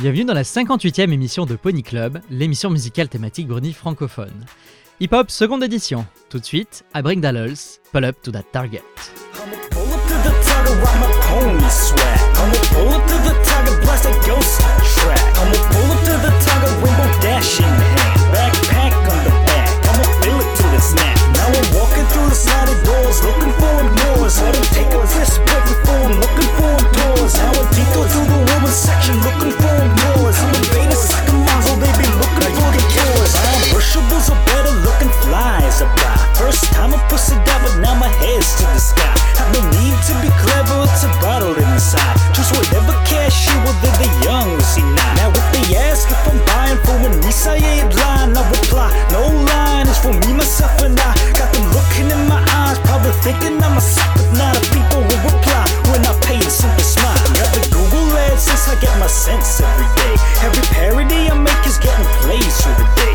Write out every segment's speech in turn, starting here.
Bienvenue dans la 58e émission de Pony Club, l'émission musicale thématique Bruni francophone. Hip Hop seconde édition. Tout de suite, à Bring Pull Up to That Target. fool. Walking through the sliding doors, looking for doors. I don't take a risk, breaking for him, looking for doors. How I detour through the women's section, looking for doors. I'm a beta sucker, so they be looking for the doors. Commercials a better looking flies apply. First time I pussy down, but now my head's to the sky. Have no need to be clever, it's a bottle inside. Choose whatever cash you will, they the young will see now. Now if they ask if I'm buying for an Nissan line, I reply, no line is for me, myself, and I. Got them looking in my eyes, probably thinking I'm a suck, but not a people will reply when I pay a simple smile. Got the Google AdSense, I get my sense every day. Every parody I make is getting plays through the day.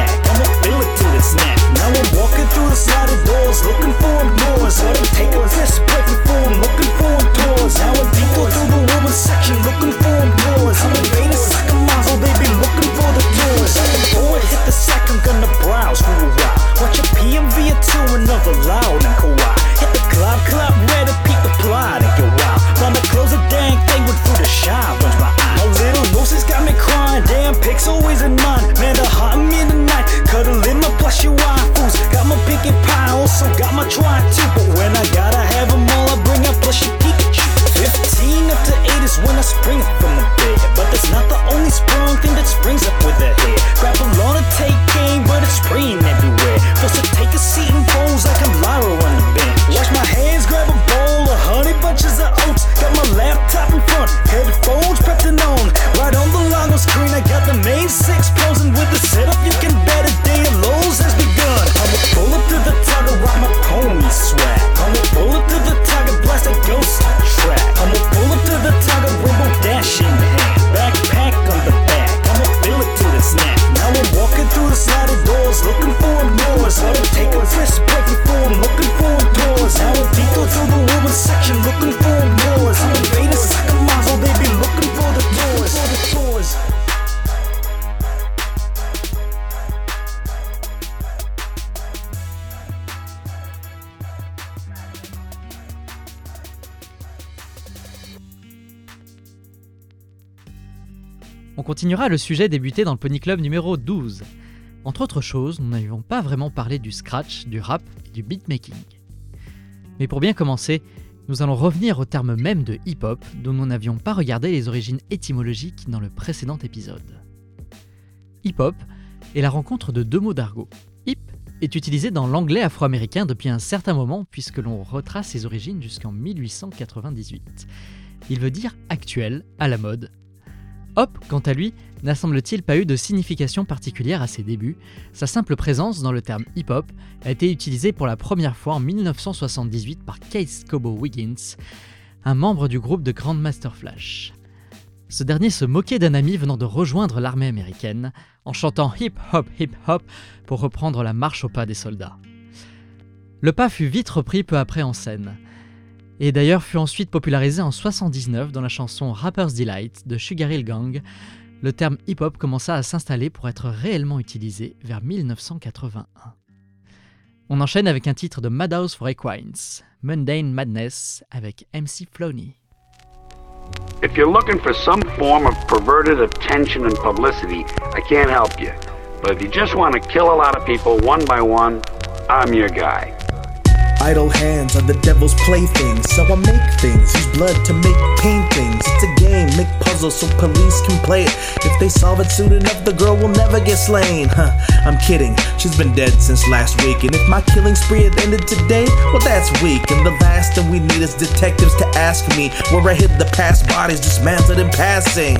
snap. Now I'm walking through the sliding doors, looking for doors. Le sujet débuté dans le Pony Club numéro 12. Entre autres choses, nous n'avions pas vraiment parlé du scratch, du rap et du beatmaking. Mais pour bien commencer, nous allons revenir au terme même de hip-hop dont nous n'avions pas regardé les origines étymologiques dans le précédent épisode. Hip-hop est la rencontre de deux mots d'argot. Hip est utilisé dans l'anglais afro-américain depuis un certain moment puisque l'on retrace ses origines jusqu'en 1898. Il veut dire actuel, à la mode, Hop, quant à lui, n'a semble-t-il pas eu de signification particulière à ses débuts, sa simple présence dans le terme hip-hop a été utilisée pour la première fois en 1978 par Case Cobo Wiggins, un membre du groupe de Grandmaster Flash. Ce dernier se moquait d'un ami venant de rejoindre l'armée américaine en chantant hip hop hip hop pour reprendre la marche au pas des soldats. Le pas fut vite repris peu après en scène et d'ailleurs fut ensuite popularisé en 79 dans la chanson Rapper's Delight de Sugar Hill Gang. Le terme hip-hop commença à s'installer pour être réellement utilisé vers 1981. On enchaîne avec un titre de Madhouse for Equines, Mundane Madness, avec MC Floney. If you're looking for some form of perverted attention and publicity, I can't help you. But if you just want to kill a lot of people one by one, I'm your guy. Idle hands are the devil's playthings, so I make things. Use blood to make paintings. It's a game, make puzzles so police can play it. If they solve it soon enough, the girl will never get slain. Huh, I'm kidding, she's been dead since last week. And if my killing spree had ended today, well, that's weak. And the last thing we need is detectives to ask me where I hid the past bodies dismantled in passing.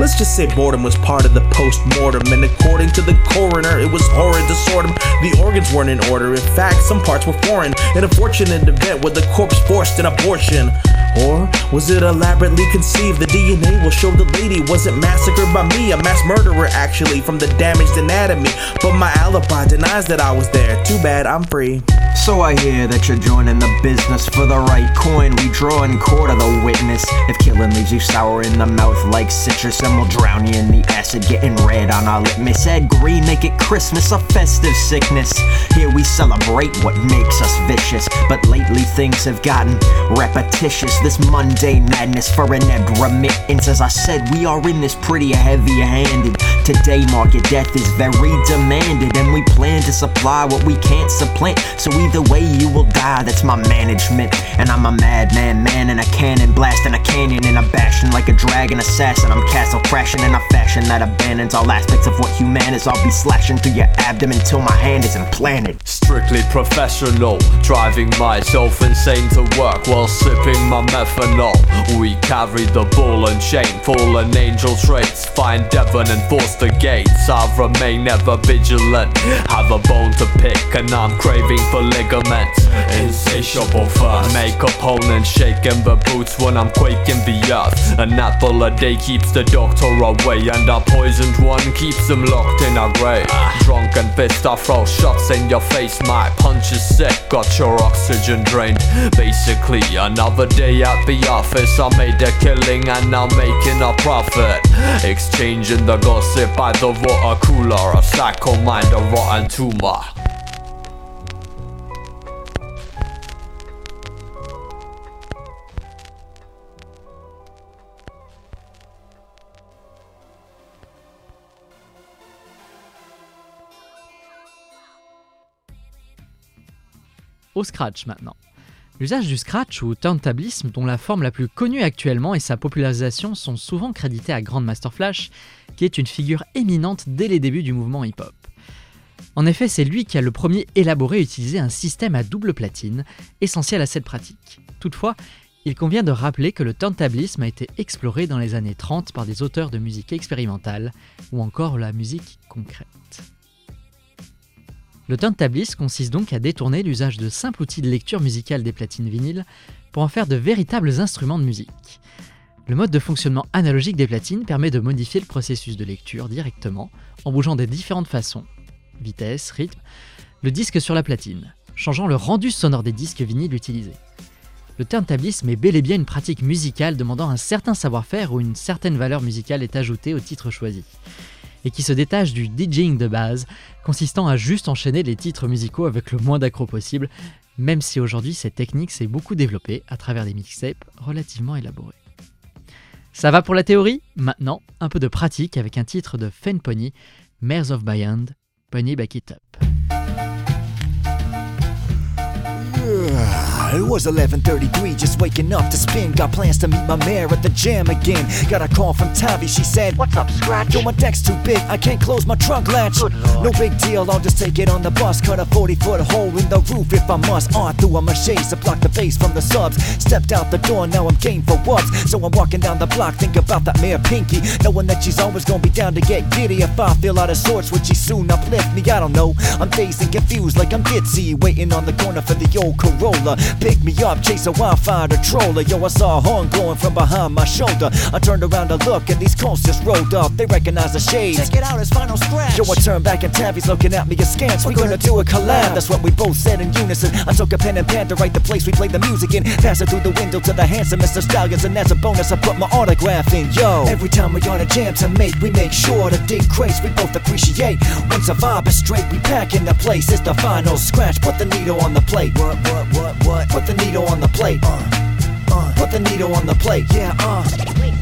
Let's just say boredom was part of the post mortem, and according to the coroner, it was horrid them. The organs weren't in order, in fact, some parts were foreign an unfortunate event where the corpse forced an abortion. Or was it elaborately conceived? The DNA will show the lady wasn't massacred by me, a mass murderer actually, from the damaged anatomy. But my alibi denies that I was there. Too bad, I'm free. So I hear that you're joining the business for the right coin. We draw in court of the witness. If killing leaves you sour in the mouth like citrus, then we'll drown you in the acid, getting red on our litmus. Add green, make it Christmas, a festive sickness. Here we celebrate what makes us vicious, but lately things have gotten repetitious. This mundane madness for an ebbed remittance. As I said, we are in this pretty heavy-handed. Today, market death is very demanded, and we plan to supply what we can't supplant. So either way, you will die. That's my management, and I'm a madman, man and a cannon, blasting a canyon in a bashing like a dragon assassin. I'm castle crashing in a fashion that abandons all aspects of what human is. I'll be slashing through your abdomen till my hand is implanted. Strictly professional, driving myself insane to work while sipping my methanol. We carry the ball and chain, fallen angel traits. Find Devon and force the gates. I remain ever vigilant. Have a bone to pick, and I'm craving for ligaments. Insatiable first. Make opponents shaking the boots when I'm quaking the earth. An apple a day keeps the doctor away, and a poisoned one keeps them locked in a grave. Drunken fist, I throw shots in your face. My punch is sick, got your oxygen drained. Basically, another day at the office. I made a killing and I'm making a profit. Exchanging the gossip by the water cooler. A psycho mind, a rotten tumor. Scratch maintenant. L'usage du scratch ou turntablisme, dont la forme la plus connue actuellement et sa popularisation sont souvent crédités à Grandmaster Flash, qui est une figure éminente dès les débuts du mouvement hip-hop. En effet, c'est lui qui a le premier élaboré et utilisé un système à double platine, essentiel à cette pratique. Toutefois, il convient de rappeler que le turntablisme a été exploré dans les années 30 par des auteurs de musique expérimentale ou encore la musique concrète. Le turntablisme consiste donc à détourner l'usage de simples outils de lecture musicale des platines vinyles pour en faire de véritables instruments de musique. Le mode de fonctionnement analogique des platines permet de modifier le processus de lecture directement en bougeant des différentes façons, vitesse, rythme, le disque sur la platine, changeant le rendu sonore des disques vinyles utilisés. Le turntablisme est bel et bien une pratique musicale demandant un certain savoir-faire où une certaine valeur musicale est ajoutée au titre choisi et qui se détache du DJing de base, consistant à juste enchaîner les titres musicaux avec le moins d'accro possible, même si aujourd'hui cette technique s'est beaucoup développée à travers des mixtapes relativement élaborés. Ça va pour la théorie? Maintenant, un peu de pratique avec un titre de Fen Pony, Mares of Bayand, Pony Back It Up. It was 11:33, just waking up to spin. Got plans to meet my mayor at the jam again. Got a call from Tavi. She said, What's up, Scratch? Yo, my deck's too big. I can't close my trunk latch. No big deal. I'll just take it on the bus. Cut a 40 foot hole in the roof if I must. On through a mache to block the bass from the subs. Stepped out the door. Now I'm game for wubs. So I'm walking down the block. Think about that mayor Pinky, knowing that she's always gonna be down to get giddy. If I feel out of sorts, would she soon uplift me? I don't know. I'm dazed and confused like I'm ditzy. Waiting on the corner for the old Corolla. Pick me up, chase a wildfire troller. Yo, I saw a horn glowing from behind my shoulder. I turned around to look, and these cones just rolled up. They recognize the shades. Check it out, it's Vinyl Scratch. Yo, I turned back and Tavi's looking at me askance. We're gonna do a collab. That's what we both said in unison. I took a pen and pad to write the place we played the music in. Pass it through the window to the handsome Mr. Stallions, and as a bonus, I put my autograph in. Yo, every time we on a jam to make, we make sure to dig crates we both appreciate. Once a vibe is straight, we pack in the place. It's the final scratch. Put the needle on the plate. What, what, what, what? Put the needle on the plate. Uh, uh. Put the needle on the plate. Yeah, uh.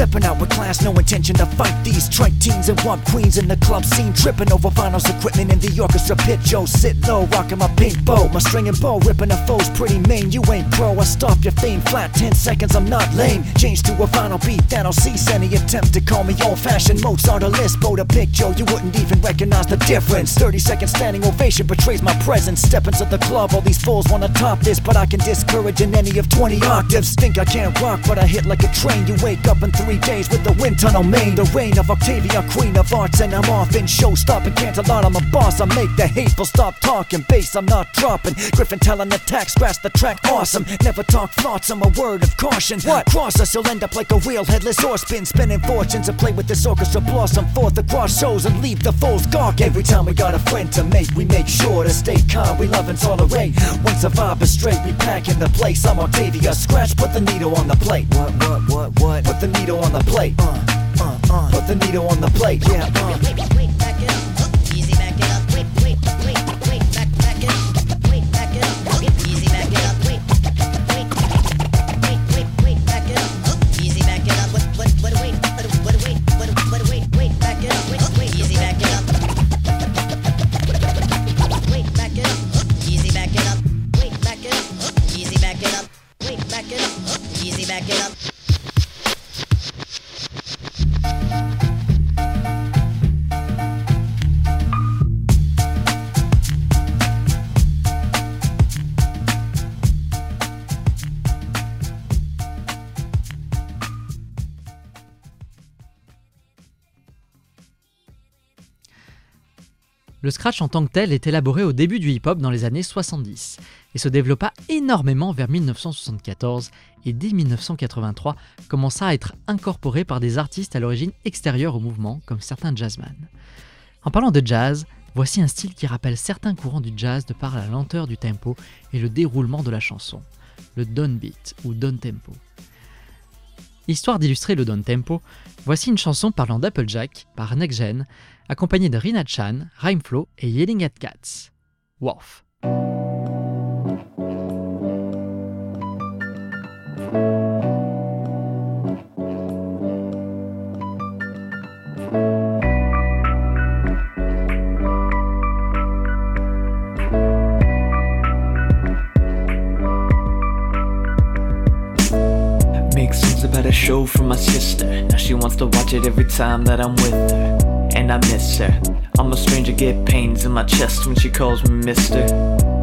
Stepping out with class, no intention to fight these trite teens and wump queens in the club scene. Tripping over vinyls equipment in the orchestra pit. Joe, sit low, rocking my pink bow. My string and bow, ripping the foes pretty mean. You ain't pro, I stop your fame flat. 10 seconds, I'm not lame. Change to a vinyl beat that'll cease any attempt to call me old fashioned. Mozart or Lisbo to pick Joe, you wouldn't even recognize the difference. 30 seconds standing ovation betrays my presence. Step into the club, all these fools wanna top this, but I can discourage in any of 20 octaves. Think I can't rock, but I hit like a train. You wake up in three days with the wind tunnel main. The reign of Octavia, queen of arts, and I'm off in show stopping. Can't a lot, I'm a boss. I make the hateful stop talking. Bass, I'm not dropping. Griffin telling attack, scratch the track, awesome. Never talk thoughts, I'm a word of caution. What? Cross us, you'll end up like a wheel headless horse spin, spinning fortunes and play with this orchestra. Blossom forth across shows and leave the fools gawk. Every time we got a friend to make, we make sure to stay calm. We love and tolerate. Once a vibe is straight, we pack in the place. I'm Octavia, scratch, put the needle on the plate. What, what, what, what? Put the needle on the plate. Uh, uh, uh. Put the needle on the plate. Yeah, uh. Le scratch en tant que tel est élaboré au début du hip-hop dans les années 70 et se développa énormément vers 1974 et dès 1983 commença à être incorporé par des artistes à l'origine extérieure au mouvement comme certains jazzmen. En parlant de jazz, voici un style qui rappelle certains courants du jazz de par la lenteur du tempo et le déroulement de la chanson, le downbeat ou down tempo. Histoire d'illustrer le down tempo, voici une chanson parlant d'Applejack par Next Gen, accompagnée de Rina Chan, Rhymeflow et Yelling at Cats. Worf. Make songs about a show from my sister. Now she wants to watch it every time that I'm with her. And I miss her. I'm a stranger, get pains in my chest when she calls me mister.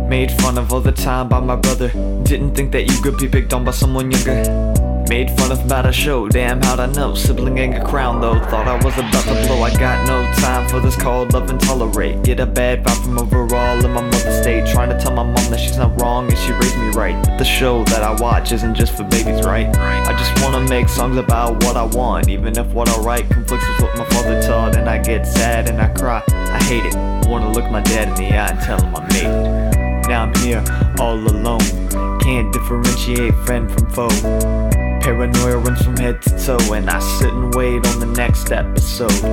Made fun of all the time by my brother. Didn't think that you could be picked on by someone younger. Made fun of about a show, damn how'd I know? Sibling ain't a crown though, thought I was about to blow. I got no time for this called love and tolerate. Get a bad vibe from overall in my mother's state. Trying to tell my mom that she's not wrong and she raised me right. But the show that I watch isn't just for babies, right? I just wanna make songs about what I want, even if what I write conflicts with what my father taught. And I get sad and I cry, I hate it. I Wanna look my dad in the eye and tell him I made it. Now I'm here, all alone. Can't differentiate friend from foe. Paranoia runs from head to toe, and I sit and wait on the next episode.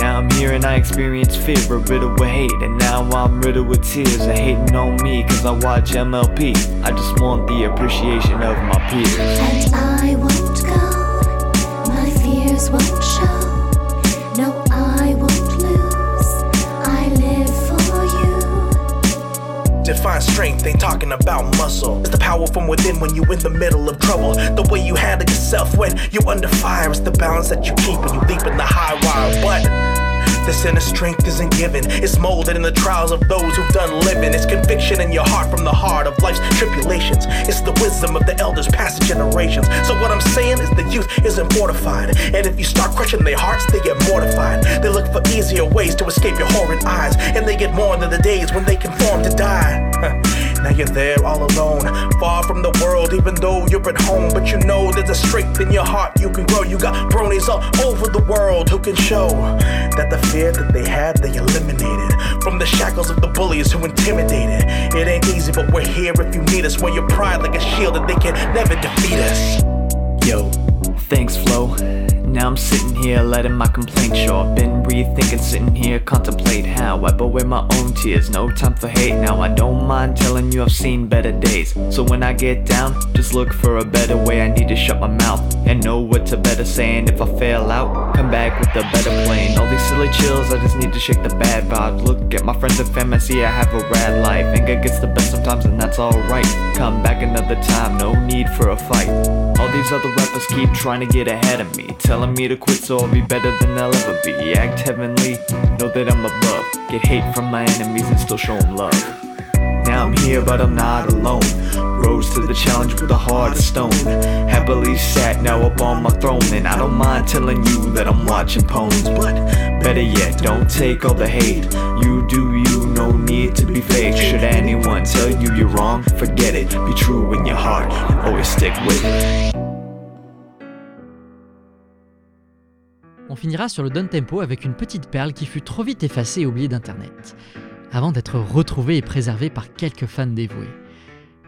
Now I'm here and I experience fear, but riddled with hate. And now I'm riddled with tears of hating on me, cause I watch MLP. I just want the appreciation of my peers. And I won't go, my fears won't show. No, Define strength, ain't talking about muscle. It's the power from within when you in the middle of trouble. The way you handle yourself when you under fire. It's the balance that you keep when you leap in the high wire. But this inner strength isn't given. It's molded in the trials of those who've done living. It's conviction in your heart from the heart of life's tribulations. It's the wisdom of the elders past generations. So what I'm saying is the youth isn't fortified. And if you start crushing their hearts, they get mortified. They look for easier ways to escape your horrid eyes. And they get more than the days when they conform to die. Now you're there all alone, far from the world, even though you're at home. But you know there's a strength in your heart you can grow. You got bronies all over the world who can show that the fear that they had, they eliminated. From the shackles of the bullies who intimidated. It ain't easy, but we're here if you need us. Wear your pride like a shield and they can never defeat us. Yo. Thanks, Flo. Now I'm sitting here letting my complaints show. I've been rethinking, sitting here, contemplate how I away my own tears. No time for hate now. I don't mind telling you I've seen better days. So when I get down, just look for a better way. I need to shut my mouth. And know what to better saying if I fail out. Come back with a better plan. All these silly chills, I just need to shake the bad vibes. Look at my friends and fam, I see I have a rad life. Anger gets the best sometimes, and that's alright. Come back another time, no need for a fight. All these other rappers keep trying to get ahead of me. Telling me to quit so I'll be better than I'll ever be. Act heavenly, know that I'm above. Get hate from my enemies and still show 'em love. Now I'm here, but I'm not alone. Rose to the challenge with a heart of stone. Happily sat now up on my throne, and I don't mind telling you that I'm watching poems. But better yet, don't take all the hate. You do you, no need to be fake. Should anyone tell you you're wrong, forget it. Be true in your heart and always stick with it. On finira sur le down tempo avec une petite perle qui fut trop vite effacée et oubliée d'internet, avant d'être retrouvée et préservée par quelques fans dévoués.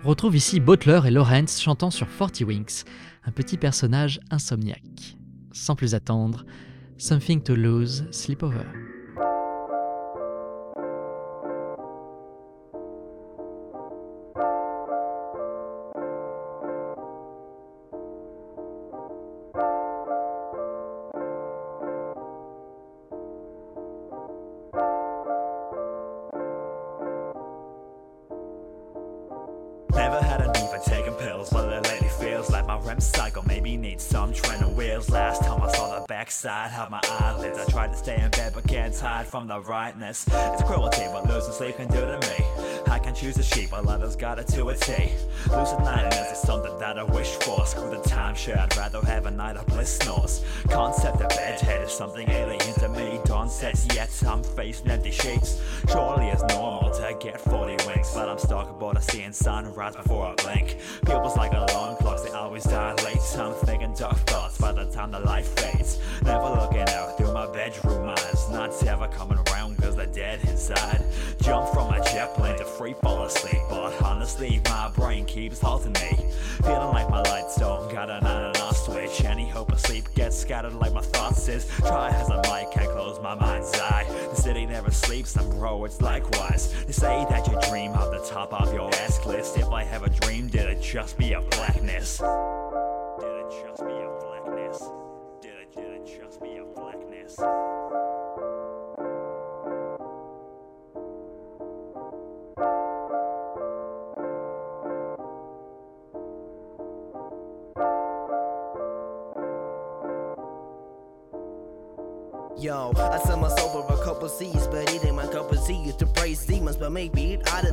Retrouve ici Butler et Lawrence chantant sur Forty Winks, un petit personnage insomniaque. Sans plus attendre, Something to Lose, Sleepover. The backside my eyelids, I try to stay in bed but can't hide from the rightness. It's cruelty, but losing sleep can do to me. I can choose a sheep, but others got it to a T. Lucid nightmares is something that I wish for. Screw the timeshare, I'd rather have a night of bliss snores. Concept of bedhead is something alien to me. Dawn sets yet I'm facing empty sheets. Surely it's normal to get 40 winks, but I'm stuck aboard a seeing sunrise before I blink. People's like alarm clocks, they always die late. I'm thinking dark thoughts by the time the light fades. Never looking out through my bedroom eyes, not ever coming around cause they're dead inside. Jump from a jet plane to free fall asleep, but honestly, my brain keeps halting me. Feeling like my lights don't got an on and off switch. Any hope of sleep gets scattered like my thoughts is. Try as I might, can't close my mind's eye. The city never sleeps, and bro, it's likewise. They say that you dream of the top of your ass list. If I have a dream, did it just be a blackness? Did it just be a blackness? Did it, did it just be a blackness? C's, but it ain't my cup of tea. To praise demons, but maybe it ought to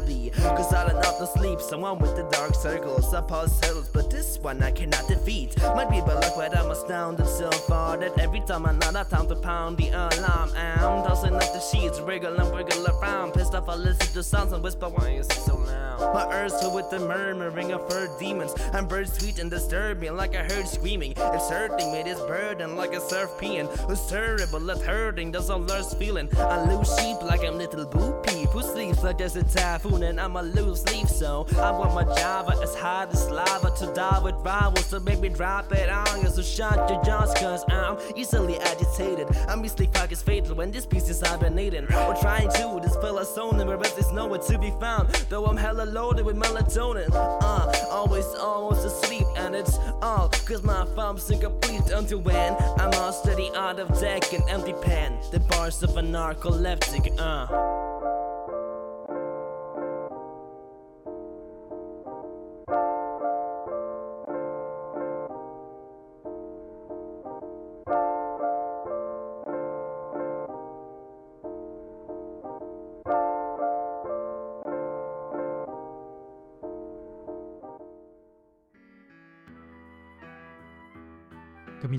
someone with the dark circles, pause cells, but this one I cannot defeat. Might be bad luck, but I'm astounded so far that every time I know that time to pound the alarm, I'm tossing up the sheets, wriggle and around. Pissed off, I listen to sounds and whisper, why is it so loud? My ears filled with the murmuring of fur demons, and birds sweet and disturbing, like I heard screaming. It's hurting me, this burden, like a surf peeing. Who's terrible at hurting, there's a lust feeling. I lose sheep like I'm little boo peep, who sleeps like there's a typhoon, and I'm a loose leaf, so I want my Java as hard as lava to die with rivals, so baby drop it on, so shut your jaws, cause I'm easily agitated. I'm easily is fatal when this piece is hibernating. We're trying to a zone, where rest is nowhere to be found, though I'm hella loaded with melatonin. Uh, always almost asleep, and it's all cause my thumb's incomplete until when I'm all the out of deck and empty pen, the bars of a narcoleptic, uh.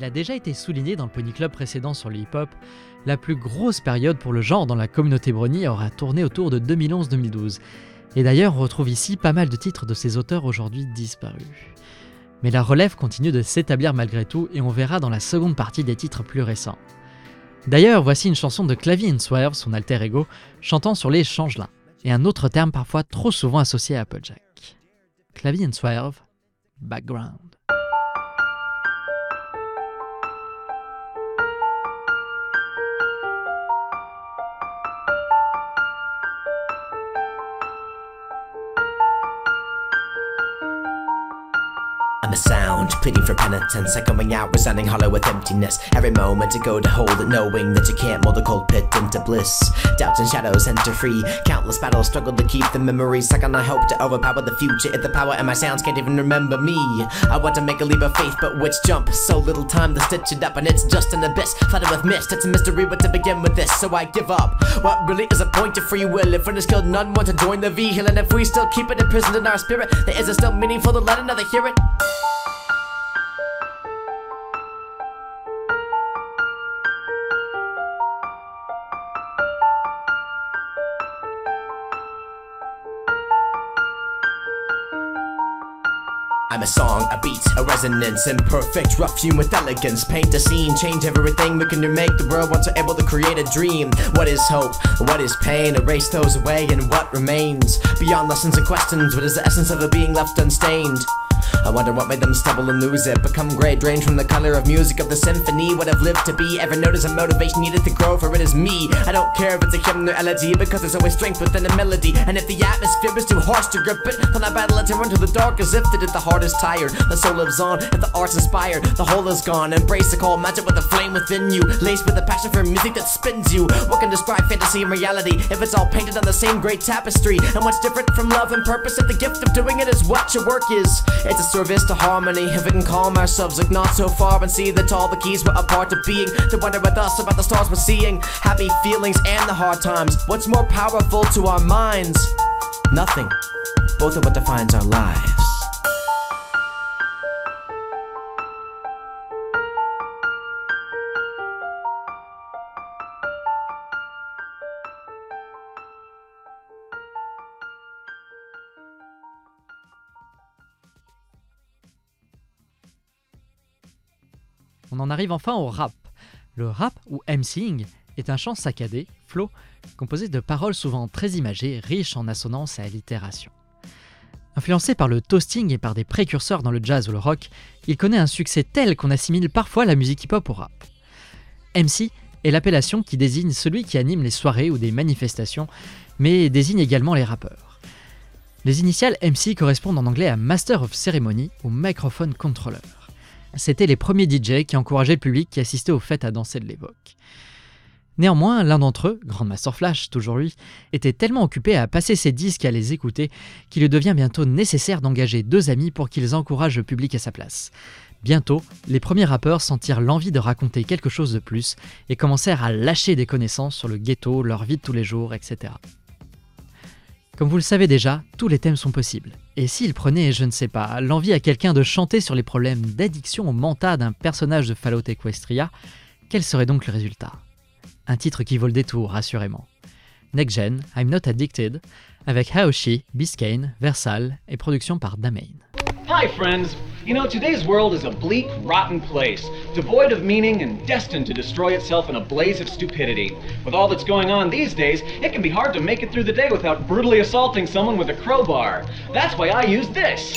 A déjà été souligné dans le Pony Club précédent sur le hip-hop, la plus grosse période pour le genre dans la communauté Brony aura tourné autour de 2011-2012. Et d'ailleurs, on retrouve ici pas mal de titres de ces auteurs aujourd'hui disparus. Mais la relève continue de s'établir malgré tout et on verra dans la seconde partie des titres plus récents. D'ailleurs, voici une chanson de Clavy Swerve, son alter ego, chantant sur les changelins, et un autre terme parfois trop souvent associé à Applejack. Clavy Swerve, background. Pleading for penitence, echoing out, resounding hollow with emptiness. Every moment to go to hold it, knowing that you can't mold the cold pit into bliss. Doubts and shadows enter free. Countless battles struggle to keep the memories stuck, I hope to overpower the future. If the power and my sounds can't even remember me, I want to make a leap of faith, but which jump? So little time to stitch it up, and it's just an abyss flooded with mist. It's a mystery what to begin with this, so I give up. What really is a point of free will? If one is killed, none want to join the vehicle, and if we still keep it imprisoned in our spirit, there is it still meaningful to let another hear it? I'm a song, a beat, a resonance, imperfect, rough hewn with elegance. Paint a scene, change everything we can to make the world once we're able to create a dream. What is hope? What is pain? Erase those away, and what remains? Beyond lessons and questions, what is the essence of a being left unstained? I wonder what made them stumble and lose it. Become gray, drained from the color of music of the symphony. What I've lived to be. Ever notice a motivation needed to grow, for it is me. I don't care if it's a hymn or elegy, because there's always strength within a melody. And if the atmosphere is too harsh to grip it, then I battle it to run to the dark as if that it the heart is tired. The soul lives on, if the art's inspired, the whole is gone. Embrace the call, magic with the flame within you. Laced with a passion for music that spins you. What can describe fantasy and reality if it's all painted on the same great tapestry? And what's different from love and purpose if the gift of doing it is what your work is? It's a service to harmony. If we can calm ourselves, look not so far and see that all the keys were a part of being. To wonder with us about the stars we're seeing, happy feelings and the hard times. What's more powerful to our minds? Nothing. Both of what defines our lives. On en arrive enfin au rap. Le rap, ou MCing, est un chant saccadé, flow, composé de paroles souvent très imagées, riches en assonances et allitérations. Influencé par le toasting et par des précurseurs dans le jazz ou le rock, il connaît un succès tel qu'on assimile parfois la musique hip-hop au rap. MC est l'appellation qui désigne celui qui anime les soirées ou des manifestations, mais désigne également les rappeurs. Les initiales MC correspondent en anglais à Master of Ceremony ou Microphone Controller. C'était les premiers DJ qui encourageaient le public qui assistait aux fêtes à danser de l'époque. Néanmoins, l'un d'entre eux, Grandmaster Flash, toujours lui, était tellement occupé à passer ses disques à les écouter qu'il lui devient bientôt nécessaire d'engager deux amis pour qu'ils encouragent le public à sa place. Bientôt, les premiers rappeurs sentirent l'envie de raconter quelque chose de plus et commencèrent à lâcher des connaissances sur le ghetto, leur vie de tous les jours, etc. Comme vous le savez déjà, tous les thèmes sont possibles. Et s'il prenait, je ne sais pas, l'envie à quelqu'un de chanter sur les problèmes d'addiction au mentat d'un personnage de Fallout Equestria, quel serait donc le résultat? Un titre qui vaut le détour, assurément. Next Gen, I'm Not Addicted, avec Haoshi, Biscayne, Versal et production par Damain. Hi, friends. You know, today's world is a bleak, rotten place, devoid of meaning and destined to destroy itself in a blaze of stupidity. With all that's going on these days, it can be hard to make it through the day without brutally assaulting someone with a crowbar. That's why I use this.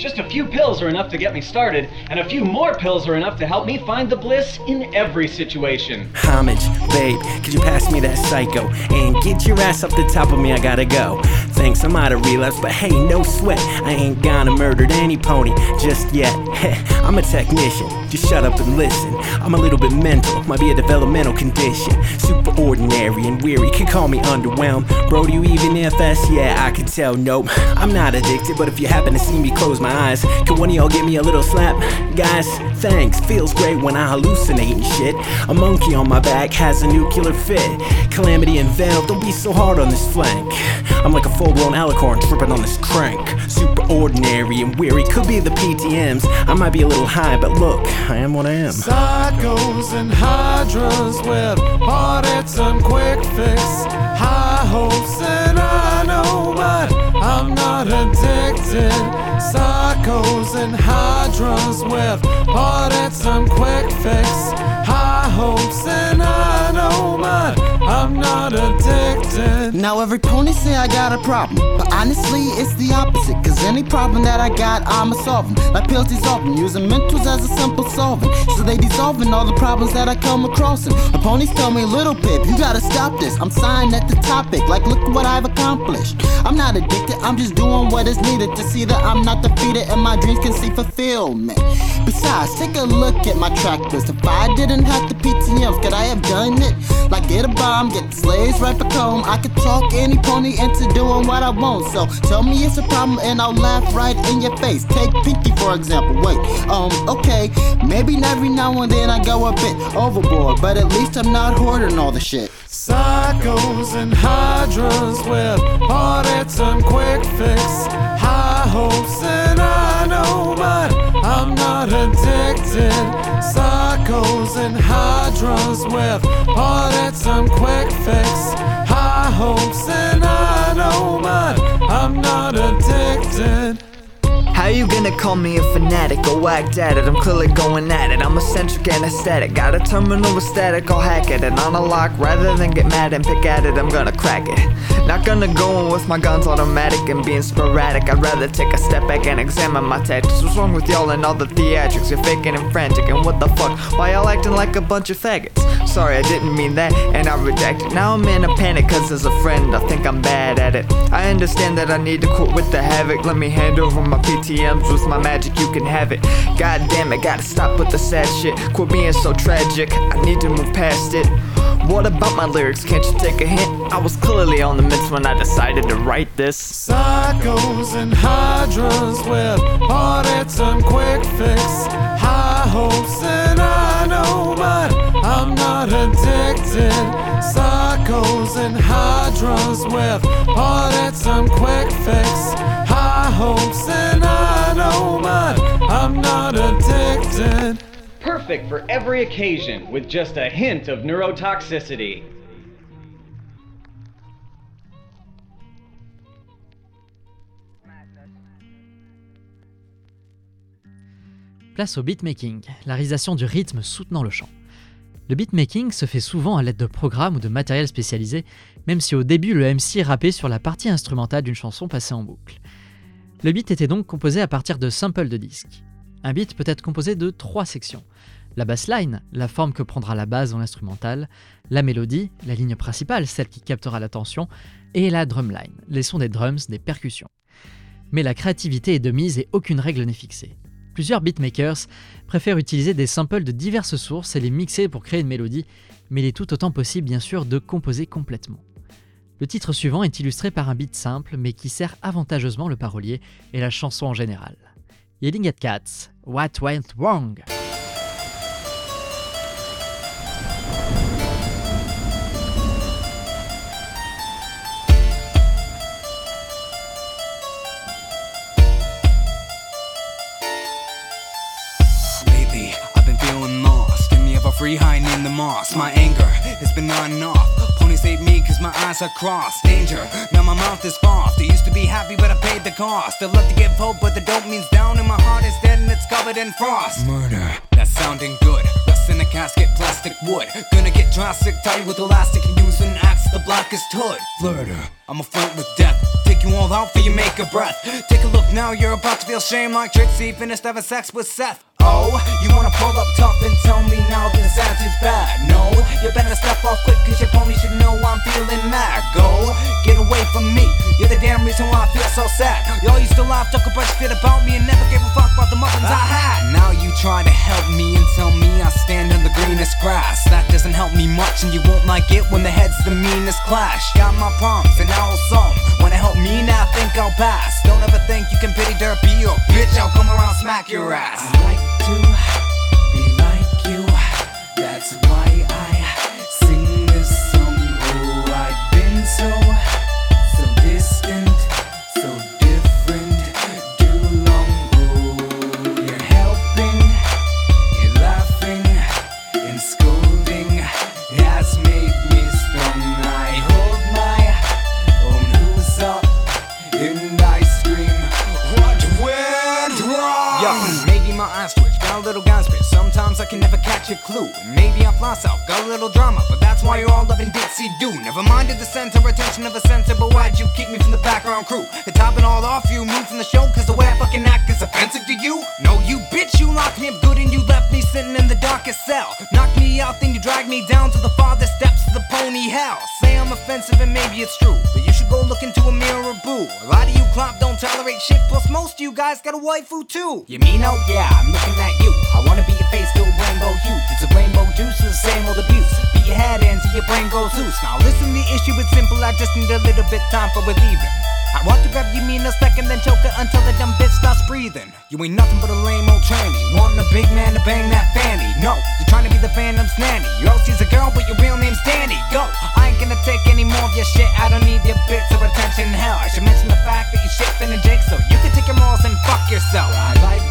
Just a few pills are enough to get me started, and a few more pills are enough to help me find the bliss in every situation. Homage, babe, could you pass me that psycho? And get your ass up the top of me, I gotta go. Thanks, I'm out of relapse, but hey, no sweat. I ain't gonna murder any pony just yet. I'm a technician, just shut up and listen. I'm a little bit mental, might be a developmental condition. Super ordinary and weary, could call me underwhelmed. Bro, do you even FS? Yeah, I can tell, nope. I'm not addicted, but if you happen to see me close my eyes, can one of y'all give me a little slap? Guys, thanks, feels great when I hallucinate and shit. A monkey on my back has a nuclear fit. Calamity and Valve, don't be so hard on this flank. I'm like a full blown alicorn tripping on this crank. Super ordinary and weary, could be the PTMs. I might be a little high, but look, I am what I am. Psychos and hydras with audits and quick fix. High hopes and I know, but I'm not addicted. Psychos and hydras with audits and quick fix. High hopes and I know, but I'm not addicted. Now every pony say I got a problem, but honestly it's the opposite. Cause any problem that I got, I'ma solve 'em. Like pills dissolving, using mentals as a simple solvent. So they dissolving all the problems that I come across. And the ponies tell me, little pip, you gotta stop this. I'm signed at the topic, like look what I've accomplished. I'm not addicted, I'm just doing what is needed to see that I'm not defeated and my dreams can see fulfillment. Besides, take a look at my track list. If I didn't have the PTMs, could I have done it? Like get a bomb, get the slaves right back home. I could talk any pony into doing what I want. So tell me it's a problem and I'll laugh right in your face. Take Pinky for example. Wait, um, okay, maybe every now and then I go a bit overboard, but at least I'm not hoarding all the shit. Psychos and hydras with audits and quick fix. High hopes and I know, but I'm not addicted. Psychos and hydras with all audits and quick fix. High hopes and I know, but I'm not addicted. How you gonna call me a fanatic or whacked at it? I'm clearly going at it. I'm eccentric and aesthetic. Got a terminal aesthetic, I'll hack it. And on a lock, rather than get mad and pick at it, I'm gonna crack it. Not gonna go in with my guns automatic and being sporadic. I'd rather take a step back and examine my tactics. What's wrong with y'all and all the theatrics? You're faking and frantic, and what the fuck? Why y'all acting like a bunch of faggots? Sorry, I didn't mean that, and I reject it. Now I'm in a panic, cause as a friend, I think I'm bad at it. I understand that I need to quit with the havoc. Let me hand over my PTMs with my magic, you can have it. God damn it, gotta stop with the sad shit. Quit being so tragic, I need to move past it. What about my lyrics? Can't you take a hint? I was clearly on the mints when I decided to write this. Psychos and hydras with audits and quick fix. High hopes and I know, but I'm not addicted. Psychos and hydras with audits and quick fix. High hopes and I know, but I'm not addicted. Perfect for every occasion with just a hint of neurotoxicity. Place au beatmaking, la réalisation du rythme soutenant le chant. Le beatmaking se fait souvent à l'aide de programmes ou de matériel spécialisé, même si au début le MC rappait sur la partie instrumentale d'une chanson passée en boucle. Le beat était donc composé à partir de samples de disques. Un beat peut être composé de trois sections. La bassline, la forme que prendra la base dans l'instrumental, la mélodie, la ligne principale, celle qui captera l'attention, et la drumline, les sons des drums, des percussions. Mais la créativité est de mise et aucune règle n'est fixée. Plusieurs beatmakers préfèrent utiliser des samples de diverses sources et les mixer pour créer une mélodie, mais il est tout autant possible bien sûr de composer complètement. Le titre suivant est illustré par un beat simple mais qui sert avantageusement le parolier et la chanson en général. Yelling at Cats, What Went Wrong? Moss. My anger has been. Ponies hate me cause my eyes are crossed. Danger, now my mouth is soft. I used to be happy, but I paid the cost. I love to get poked, but the dope means down, and my heart is dead and it's covered in frost. Murder, that's sounding good. Rust in a casket, plastic wood. Gonna get drastic, tight with elastic, and use an axe, the blackest hood. Flirter, I'm a flirt with death. Take you all out for you make a breath. Take a look now, you're about to feel shame like Trixie finished having sex with Seth. Oh, you wanna pull up tough and tell me now this attitude's bad? No, you better step off quick cause your pony should know I'm feeling mad. Go, get away from me. You're the damn reason why I feel so sad. Y'all used to laugh, talk a bunch of shit about me and never gave a fuck about the muffins I had. Now you try to help me and tell me I stand in the greenest grass. That doesn't help me much and you won't like it when the heads the meanest clash. Got my problems and now some. Wanna help me now? Think I'll pass. Don't ever think you can pity be or bitch. I'll come around smack your ass. To be like you. That's why clue. Maybe I fly got a little drama, but that's why you're all loving Dixie Do. Never minded the center, attention of a center, but why'd you kick me from the background crew? And topping all off, you moved from the show, cause the way I fucking act is offensive to you? No, you bitch, you locked me up good and you left me sitting in the darkest cell. Knocked me out, then you dragged me down to the farthest steps of the pony hell. Say I'm offensive and maybe it's true, but you should go look into a mirror, boo. A lot of you clop don't tolerate shit, plus most of you guys got a waifu too. You mean, oh yeah, I'm looking at you. I wanna be your face filled rainbow hues. It's a rainbow juice, it's the same old abuse. Beat your head in till your brain goes loose. Now listen, the issue is simple, I just need a little bit time for relieving. I want to grab you mean a second, then choke her until the dumb bitch stops breathing. You ain't nothing but a lame old tranny. Wanting a big man to bang that fanny. No, you're trying to be the phantom's nanny. Your OC's a girl, but your real name's Danny. Go, I ain't gonna take any more of your shit. I don't need your bits of attention. Hell, I should mention the fact that you shit in a Jake, so you can take your morals and fuck yourself. I like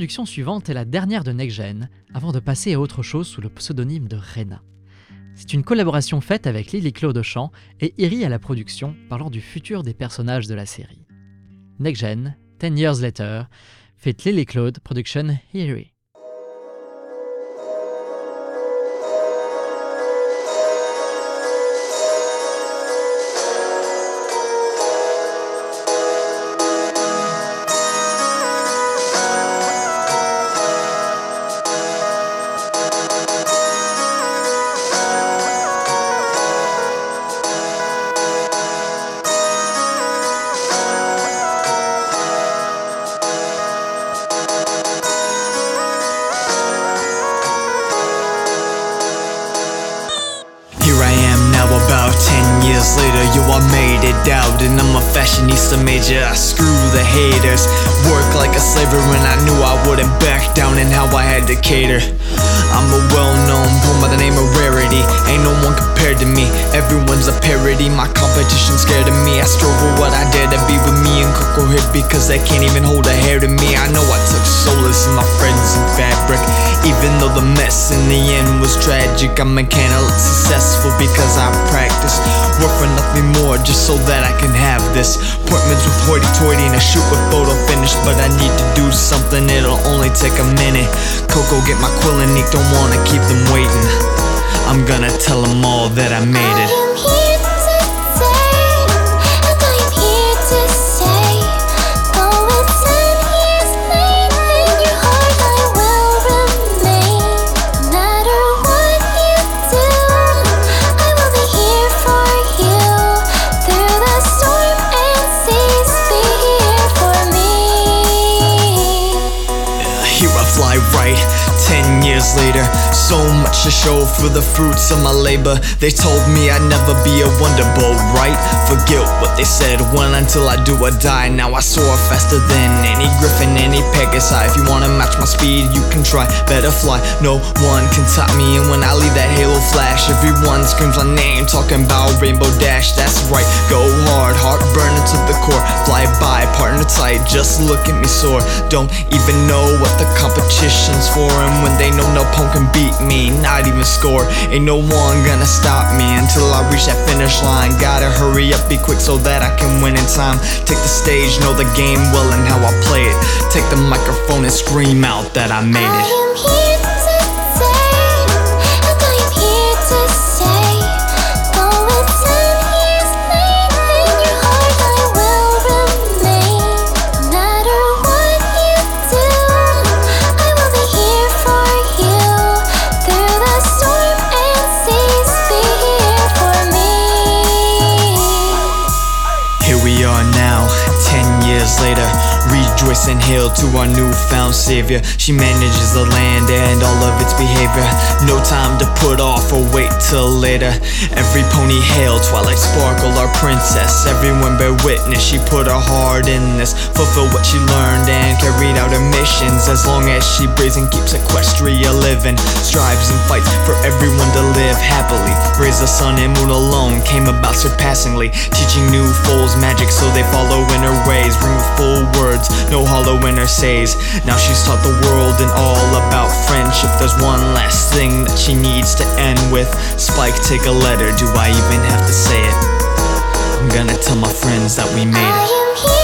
production suivante est la dernière de Next Gen, avant de passer à autre chose sous le pseudonyme de Rena. C'est une collaboration faite avec Lily Claude au chant et Iri à la production, parlant du futur des personnages de la série. Next Gen, 10 Years Later, fait Lily Claude Production Iri. I My competition scared of me. I strove with what I dare to be with me and Coco Hit Because they can't even hold a hair to me. I know I took solace in my friends and fabric. Even though the mess in the end was tragic I'm a candle successful because I practice Work for nothing more just so that I can have this. Appointments with hoity-toity and a shoot with photo finish But I need to do something, it'll only take a minute. Coco get my quill and ink, don't wanna keep them waiting. I'm gonna tell them all that I made it So much to show for the fruits of my labor They told me I'd never be a wonderbolt, right? Forget what they said, when until I do or die Now I soar faster than any griffin, any pegasus If you wanna match my speed, you can try Better fly, no one can top me And when I leave that halo flash Everyone screams my name, talking about Rainbow Dash That's right, go hard, heart burning to the core Fly by, partner tight, just look at me sore. Don't even know what the competition's for. And when they know no punk can beat me, not even score. Ain't no one gonna stop me until I reach that finish line. Gotta hurry up, be quick so that I can win in time. Take the stage, know the game well and how I play it. Take the microphone and scream out that I made it. Savior. She manages the land and all of its behavior. No time to put off or wait till later. Every pony hail, Twilight Sparkle, our princess. Everyone bear witness, she put her heart in this. Fulfill what she learned and carried out her missions. As long as she breathes and keeps Equestria living. Strives and fights for everyone to live happily. Raise the sun and moon alone came about surpassingly. Teaching new foals magic so they follow in her ways. Bring with full words, no hollow in her says. Now she's taught the world and all about friendship. There's one last thing that she needs to end with. Spike, take a letter. Do I even have to say it? I'm gonna tell my friends that we made it.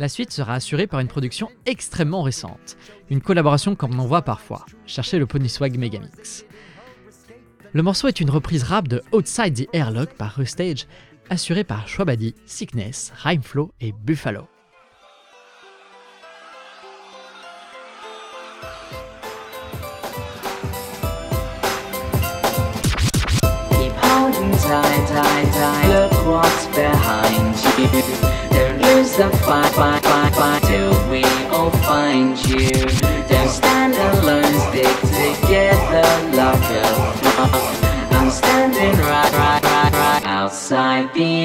La suite sera assurée par une production extrêmement récente, une collaboration comme on voit parfois. Cherchez le Pony Swag Megamix. Le morceau est une reprise rap de Outside the Airlock par Rustage, assurée par Schwabadi, Sickness, Rhymeflow et Buffalo. The fight, fight,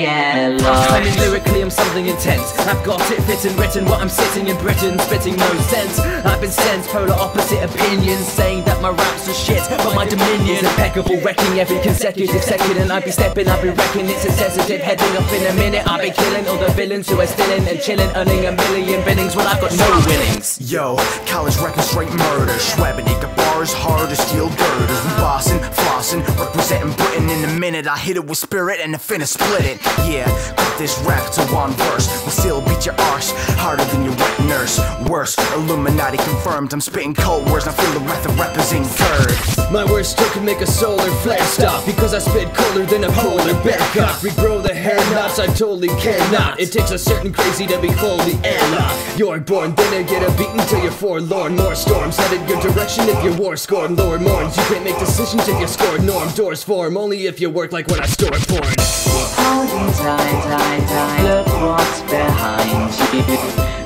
outside the airlock. I mean, lyrically, I'm something intense. I've got it fitting, written what I'm sitting in Britain, spitting no sense. I've been sent polar opposite opinions, saying that my raps are shit, but my dominion is impeccable, wrecking every consecutive second. And I be stepping, I be wrecking, it's a sensitive, heading up in a minute. I be killing all the villains who are still in and chilling, earning a million billings when I've got no winnings. Yo, college reppin' straight murder. Shwabadi got bars hard as steel girders. We bossin', flossin', representing Britain. In a minute, I hit it with spirit and the finna split it. Yeah, cut this rap to one verse. We'll still beat your arse harder than your wet nurse. Worse, Illuminati confirmed. I'm spitting cold words. I feel the wrath of rappers incurred. My words still can make a solar flare stop Because I spit colder than a polar bear cock Regrow the hair knots, I totally cannot. It takes a certain crazy to behold the airlock You're born, then get a beaten till you're forlorn More storms headed your direction if your war scored Lower mourns, you can't make decisions if you scored norm Doors form only if you work like when I store porn Tight, tight, tight. Look what's behind you.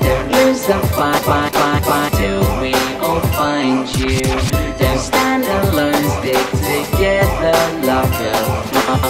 Don't lose the fight, fight, fight, fight till we all find you. Don't stand alone, stick together a flock.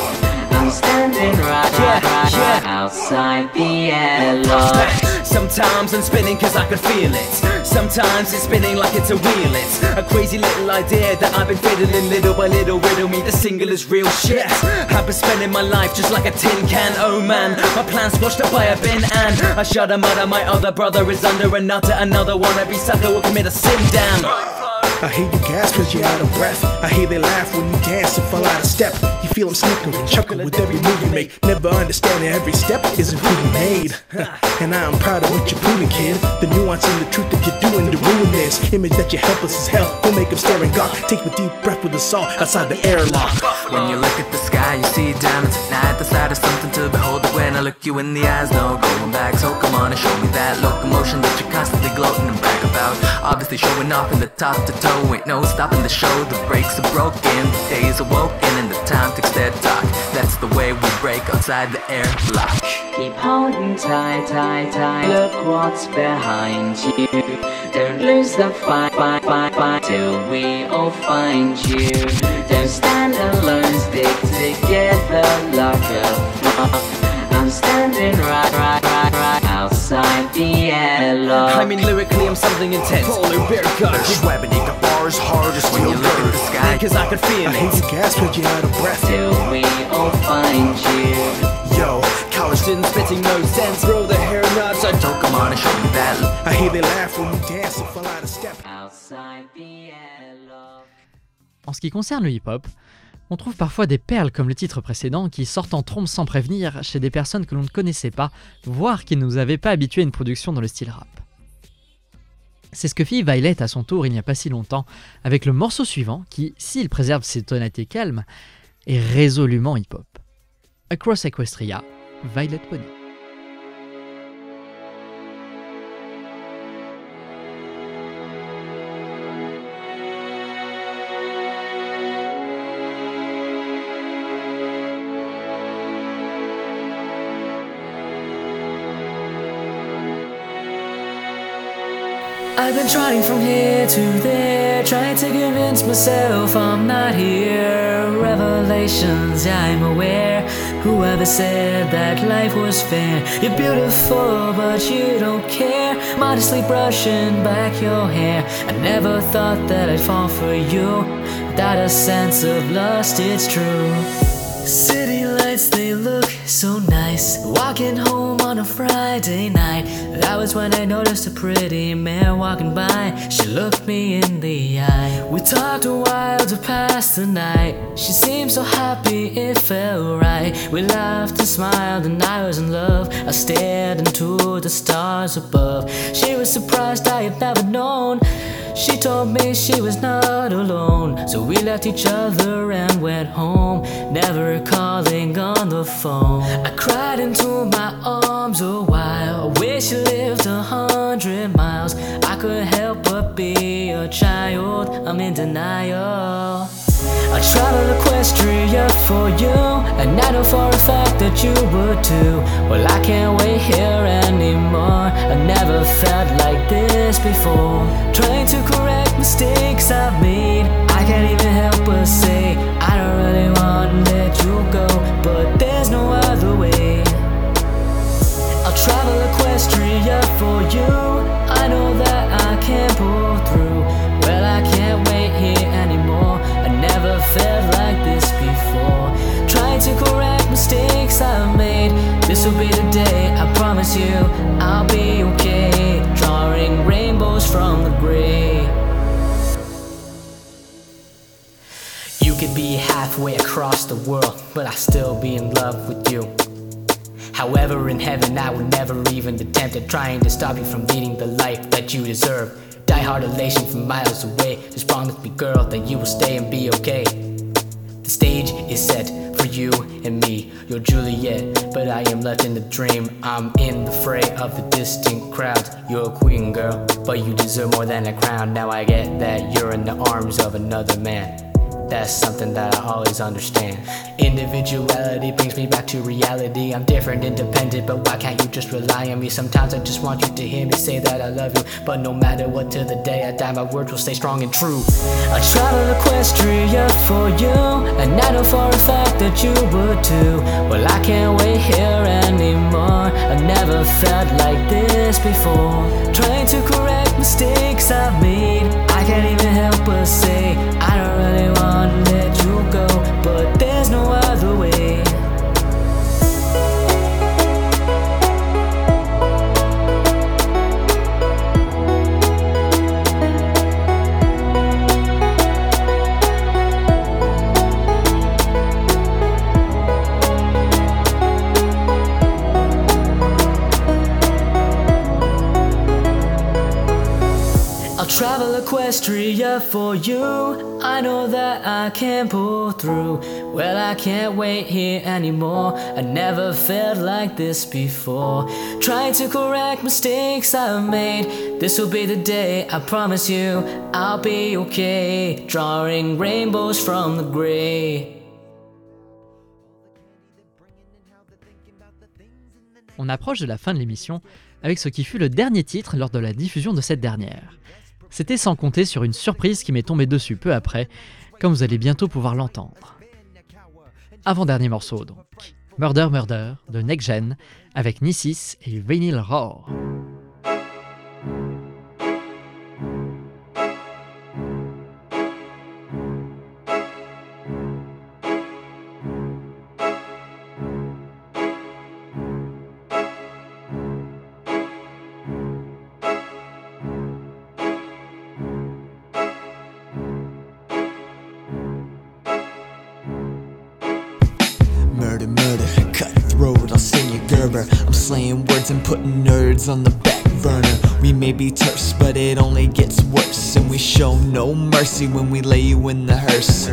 I'm standing right, right, right outside the airlock. Sometimes I'm spinning cause I can feel it. Sometimes it's spinning like it's a wheel. It's a crazy little idea that I've been fiddling Little by little riddle me the single is real shit. I've been spending my life just like a tin can. Oh man, my plan's squashed up by a bin And I shudder mutter my other brother is under a nutter. Another wannabe sucker will commit a sin down I hear you gasp cause you're out of breath. I hear they laugh when you dance and fall out of step. You feel them snickering, chuckle with every move you make. Never understanding every step isn't who you made. and I'm proud of what you're proving, kid. The nuance and the truth that you're doing to ruin this image that you're helpless as hell. Will make them stare and gawk. Take a deep breath with us all outside the airlock. When you look at the sky, you see diamonds at night. The sight is something to behold. I look you in the eyes, no going back. So come on and show me that locomotion that you're constantly gloating and brag about. Obviously showing off in the top to toe. Ain't no stopping the show. The brakes are broken, the days are woken, and the time ticks steady That's the way we break outside the airlock. Keep holding tight, tight, tight. Look what's behind you. Don't lose the fight, fight, fight, fight till we all find you. Don't stand alone, stick together like a I mean, lyrically, I'm something intense. Polar bear cut. Schwabbing got bars hard as steel look at the sky, cause I could feel I hate it. to gasp but you're out of breath. Till we all find you. Yo, college Students spitting no sense, bro. The hair nuts. I So come on and show me that. I hear they laugh when you dance and fall out of step. Outside the. En ce qui concerne le hip-hop, on trouve parfois des perles comme le titre précédent qui sortent en trompe sans prévenir chez des personnes que l'on ne connaissait pas, voire qui ne nous avaient pas habitués à une production dans le style rap. C'est ce que fit Violet à son tour il n'y a pas si longtemps, avec le morceau suivant qui, s'il préserve ses tonalités calmes, est résolument hip-hop. Across Equestria, Violet Pony. I've been trying from here to there, trying to convince myself I'm not here. Revelations, I'm aware. Whoever said that life was fair? You're beautiful, but you don't care. Modestly brushing back your hair. I never thought that I'd fall for you. Without a sense of lust, it's true. City lights, they look so nice. Walking home on a Friday night. That was when I noticed a pretty man walking by. She looked me in the eye. We talked a while to pass the night. She seemed so happy, it felt right. We laughed and smiled, and I was in love. I stared into the stars above. She was surprised I had never known. She told me she was not alone. So we left each other and went home, never calling on the phone. I cried into my arms a while. I wish you lived a hundred miles. I couldn't help but be a child. I'm in denial. I traveled Equestria for you, and I know for a fact that you would too. Well, I can't wait here anymore. I never felt like this before. Trying to correct mistakes I've made, I can't even help but say I don't really want to let you go, but there's no other way. I'll travel Equestria for you. I know that I can pull through. Felt like this before. Trying to correct mistakes I've made. This will be the day, I promise you. I'll be okay. Drawing rainbows from the gray. You could be halfway across the world, but I still be in love with you. However, in heaven, I would never even attempt at trying to stop you from leading the life that you deserve. Die hard elation from miles away. Just promise me, girl, that you will stay and be okay. The stage is set for you and me. You're Juliet, but I am left in the dream. I'm in the fray of the distant crowds. You're a queen, girl, but you deserve more than a crown. Now I get that you're in the arms of another man. That's something that I always understand. Individuality brings me back to reality. I'm different, independent, but why can't you just rely on me? Sometimes I just want you to hear me say that I love you. But no matter what, till the day I die, my words will stay strong and true. I travel Equestria for you, and I know for a fact that you would too. Well, I can't wait here anymore. I never felt like this before. Trying to correct mistakes I've made. I can't even help but say, I don't really want but there's no other way. Equestria for you. I know that I can pull through. Well, I can't wait here anymore. I never felt like this before. Trying to correct mistakes I've made. This will be the day, I promise you. I'll be okay. Drawing rainbows from the gray. on approche de la fin de l'émission avec ce qui fut le dernier titre lors de la diffusion de cette dernière. C'était sans compter sur une surprise qui m'est tombée dessus peu après, comme vous allez bientôt pouvoir l'entendre. Avant-dernier morceau donc. Murder Murder de Next Gen avec Nissis et Vinyl Roar. Putting nerds on the back burner. We may be terse, but it only gets worse. And we show no mercy when we lay you in the hearse.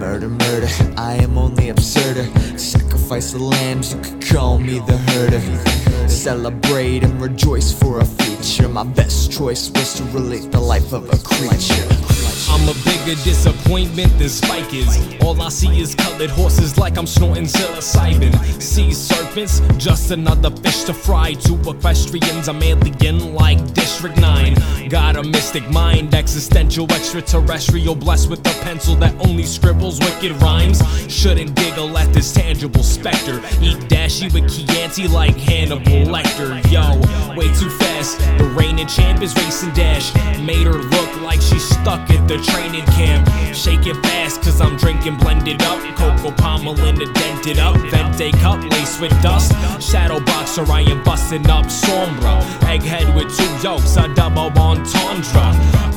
Murder, murder, I am only absurder. Sacrifice the lambs, you could call me the herder. Celebrate and rejoice for a feature. My best choice was to relate the life of a creature. I'm a bigger disappointment than Spike is. All I see is colored horses like I'm snorting psilocybin. Sea serpents, just another fish to fry. To equestrians, I'm alien like District 9. Got a mystic mind, existential, extraterrestrial, blessed with a pencil that only scribbles wicked rhymes. Shouldn't giggle at this tangible specter. Eat dashy with Chianti like Hannibal Lecter. Yo, way too fast. The reigning champ is racing dash. Made her look like she's stuck at the training camp. Shake it fast, cause I'm drinking blended up. Cocoa pommel in Pomelinda dented up. Vente cup laced with dust. Shadow boxer, I am busting up Sombra. Egghead with two yolks, a double entendre.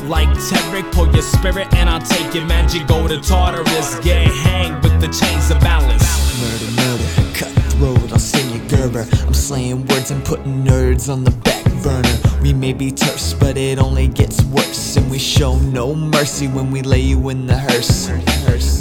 Like Tirek, pull your spirit and I'll take your magic. Go to Tartarus, get hanged with the chains of balance. Murder, murder, cutthroat, I'll send you Gerber. I'm slaying words and putting nerds on the back burner. We may be terse, but it only gets worse. And we show no mercy when we lay you in the hearse.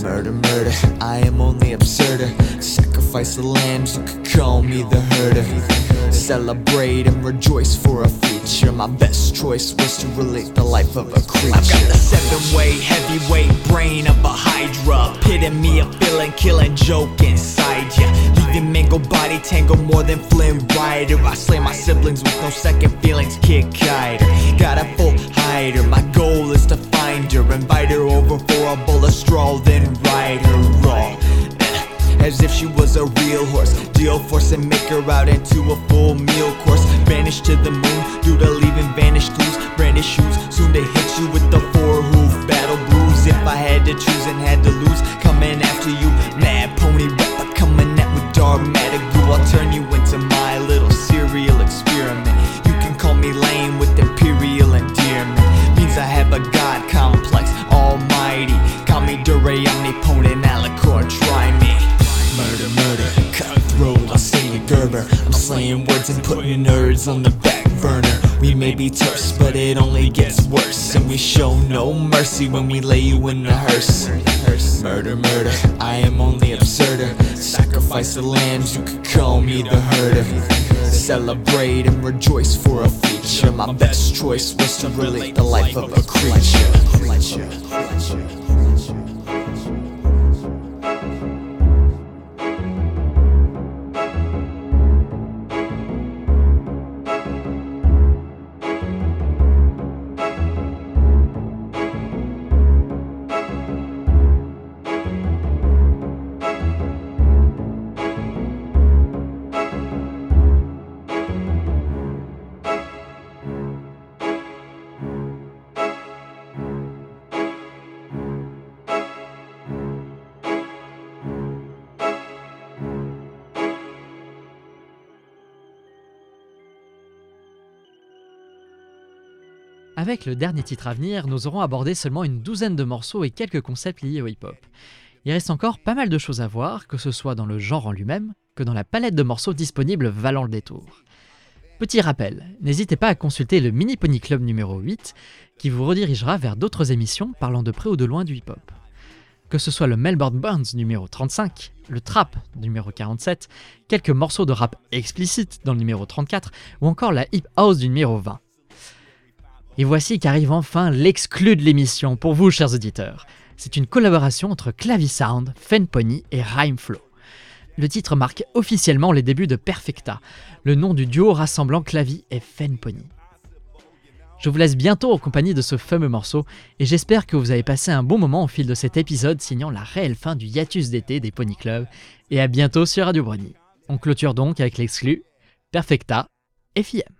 Murder, murder, I am only absurder. Sacrifice the lambs, you could call me the herder. Celebrate and rejoice for a feature. My best choice was to relate the life of a creature. I've got the seven way heavyweight brain of a hydra. Pitting me a feeling, killing joke inside ya. Leaving mangled body tangle more than Flynn Rider. I slay my siblings with no second feelings, kick hider. Got a full hider. My goal is to find her, invite her over for a bowl of straw, then ride her raw. As if she was a real horse. Deal force and make her out into a full meal course. Vanish to the moon due to leaving vanished clues. Brandish shoes soon to hit you with the four hoof battle blues. If I had to choose and had to lose, coming after you. Mad pony rapper coming at with dogmatic goo. I'll turn you into my little serial experiment. You can call me lame with imperial endearment. Means I have a god complex, almighty. Call me Dure, omnipotent, slaying words and putting nerds on the back burner. We may be terse, but it only gets worse. And we show no mercy when we lay you in the hearse. Murder, murder, I am only absurder. Sacrifice the lambs, you could call me the herder. Celebrate and rejoice for a feature. My best choice was to relate the life of a creature. Avec le dernier titre à venir, nous aurons abordé seulement une douzaine de morceaux et quelques concepts liés au hip-hop. Il reste encore pas mal de choses à voir, que ce soit dans le genre en lui-même, que dans la palette de morceaux disponibles valant le détour. Petit rappel, n'hésitez pas à consulter le Mini Pony Club numéro 8, qui vous redirigera vers d'autres émissions parlant de près ou de loin du hip-hop. Que ce soit le Melbourne Burns numéro 35, le Trap numéro 47, quelques morceaux de rap explicites dans le numéro 34, ou encore la Hip House du numéro 20. Et voici qu'arrive enfin l'exclu de l'émission pour vous, chers auditeurs. C'est une collaboration entre Clavisound, Fen Pony et Rhymeflow. Le titre marque officiellement les débuts de Perfecta, le nom du duo rassemblant Clavi et Fen Pony. Je vous laisse bientôt en compagnie de ce fameux morceau et j'espère que vous avez passé un bon moment au fil de cet épisode signant la réelle fin du hiatus d'été des Pony Club et à bientôt sur Radio Brony. On clôture donc avec l'exclu Perfecta FIM.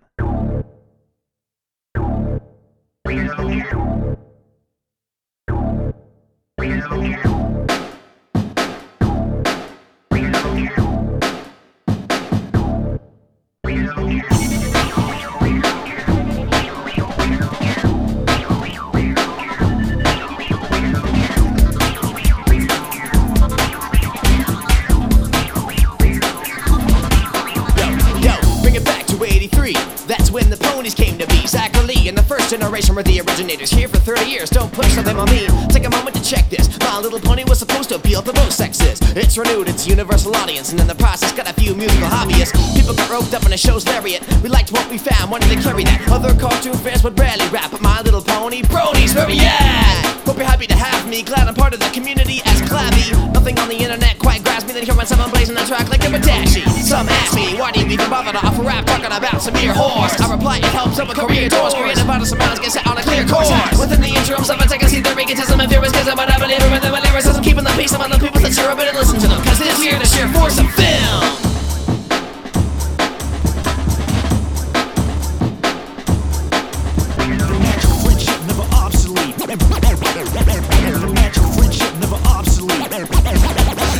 First generation were the originators. Here for 30 years, don't push something on me. Take a moment to check this. My Little Pony was supposed to appeal to both sexes. It's renewed, it's universal audience, and in the process got a few musical hobbyists. People got roped up in a show's lariat. We liked what we found, wanted to carry that. Other cartoon fans would rarely rap, but My Little Pony, Brody's where we at? Hope you're happy to have me. Glad I'm part of the community as Clappy. Nothing on the internet quite grabs me than hearing someone blazing a track like a Badashi. Some ask me, why do you even bother to offer rap talking about some mere horse? I reply, it helps up with career doors. Creative artists and minds get set on a clear course. Within the interim, some take a seat, their egotism and fear is schism, but I believe in and lyricism. Keeping the peace among the people that cheer up and listen to them. Cause it's here to share force of film.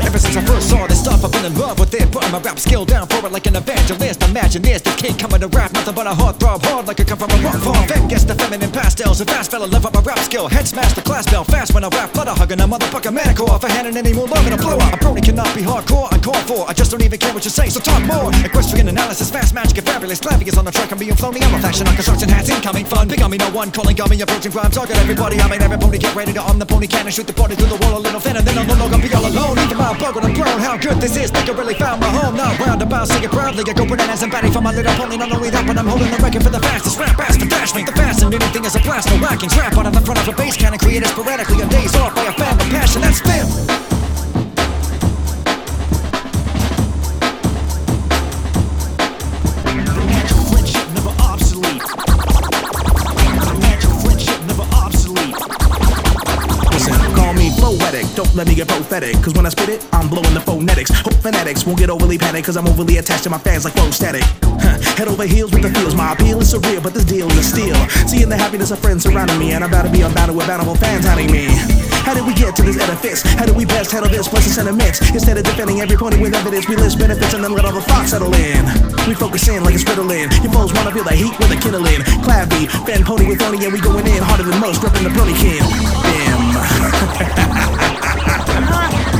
Ever since I first saw this stuff, I've been in love with it. Putting my rap skill down for it like an evangelist. Imagine this, the kid coming to rap, nothing but a heart throb hard like I come from a rock farm. Then gets the feminine pastels, a fast fella love up my rap skill. Head smash the class bell fast when I rap, flutter hugging a motherfucking manicore. If I handing any more love, it'll blow up. A Brony cannot be hardcore, uncalled for. I just don't even care what you say, so talk more. Equestrian analysis, fast magic and fabulous. Clavi is on the track, I'm being flown. I'm a fashion on construction hats, incoming fun. Big on me, no one calling gummy, approaching crime. Target everybody, I mean every pony get ready to arm the pony cannon, shoot the party through the wall a little thin, and then I'm no longer be all alone. Even my bug when I'm how good this is. Think I really found my home. Not roundabout, say it proudly. I go bananas and batty for my little pony. Not only that, but I'm holding the record for the fastest rap ass for dash. Make the fast and anything is a blast. No lacking. Trap out of the front of a bass cannon, created sporadically on days off by a fan with passion. That's them. Let me get prophetic. Cause when I spit it, I'm blowing the phonetics. Hope fanatics won't get overly panicked, cause I'm overly attached to my fans like flow static. Huh, Head over heels with the feels, my appeal is surreal, but this deal is a steal. Seeing the happiness of friends surrounding me, and I'm about to be unbounded with bountiful fans hounding me. How did we get to this edifice? How did we best handle this plus the sentiments? Instead of defending every pony with evidence, we list benefits and then let all the thoughts settle in. We focus in like it's riddling. Your foes wanna feel the heat with a kindling. Clappy, fan pony with pony, and we going in harder than most, repping the pony king. Damn. Ah!